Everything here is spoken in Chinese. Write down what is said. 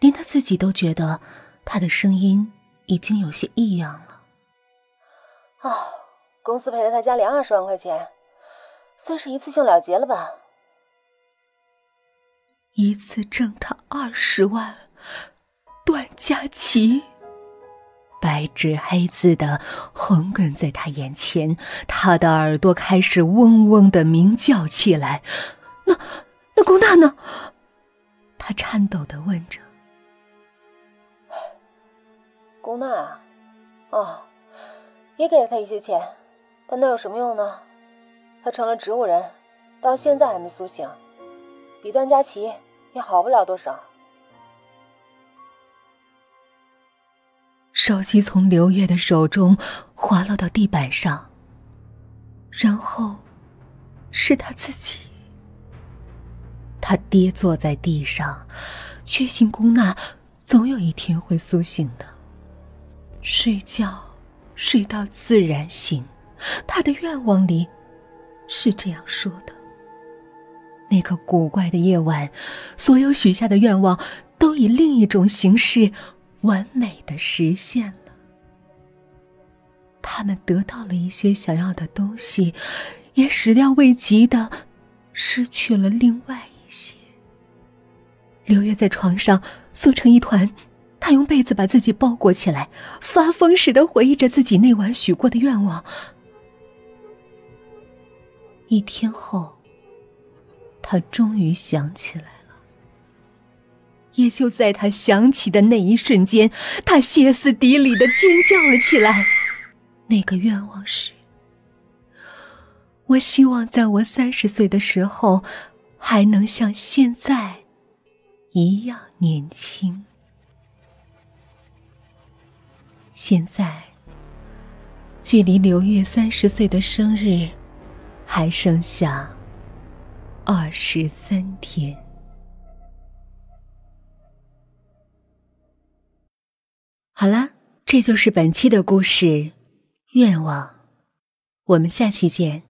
连他自己都觉得他的声音已经有些异样了。啊，公司赔了他家里二十万块钱，算是一次性了结了吧？一次挣他二十万，段佳琪。白纸黑字的横亘在他眼前，他的耳朵开始嗡嗡的鸣叫起来。那那龚娜呢？他颤抖的问着。宫娜啊，哦，也给了他一些钱，但那有什么用呢？他成了植物人，到现在还没苏醒，比段佳琪也好不了多少。手机从刘月的手中滑落到地板上，然后是他自己。他跌坐在地上，确信宫娜总有一天会苏醒的。睡觉，睡到自然醒。他的愿望里是这样说的。那个古怪的夜晚，所有许下的愿望都以另一种形式。完美的实现了，他们得到了一些想要的东西，也始料未及的失去了另外一些。刘月在床上缩成一团，他用被子把自己包裹起来，发疯似的回忆着自己那晚许过的愿望。一天后，他终于想起来了。也就在他想起的那一瞬间，他歇斯底里的尖叫了起来。那个愿望是：我希望在我三十岁的时候，还能像现在一样年轻。现在，距离刘月三十岁的生日，还剩下二十三天。好啦，这就是本期的故事，愿望。我们下期见。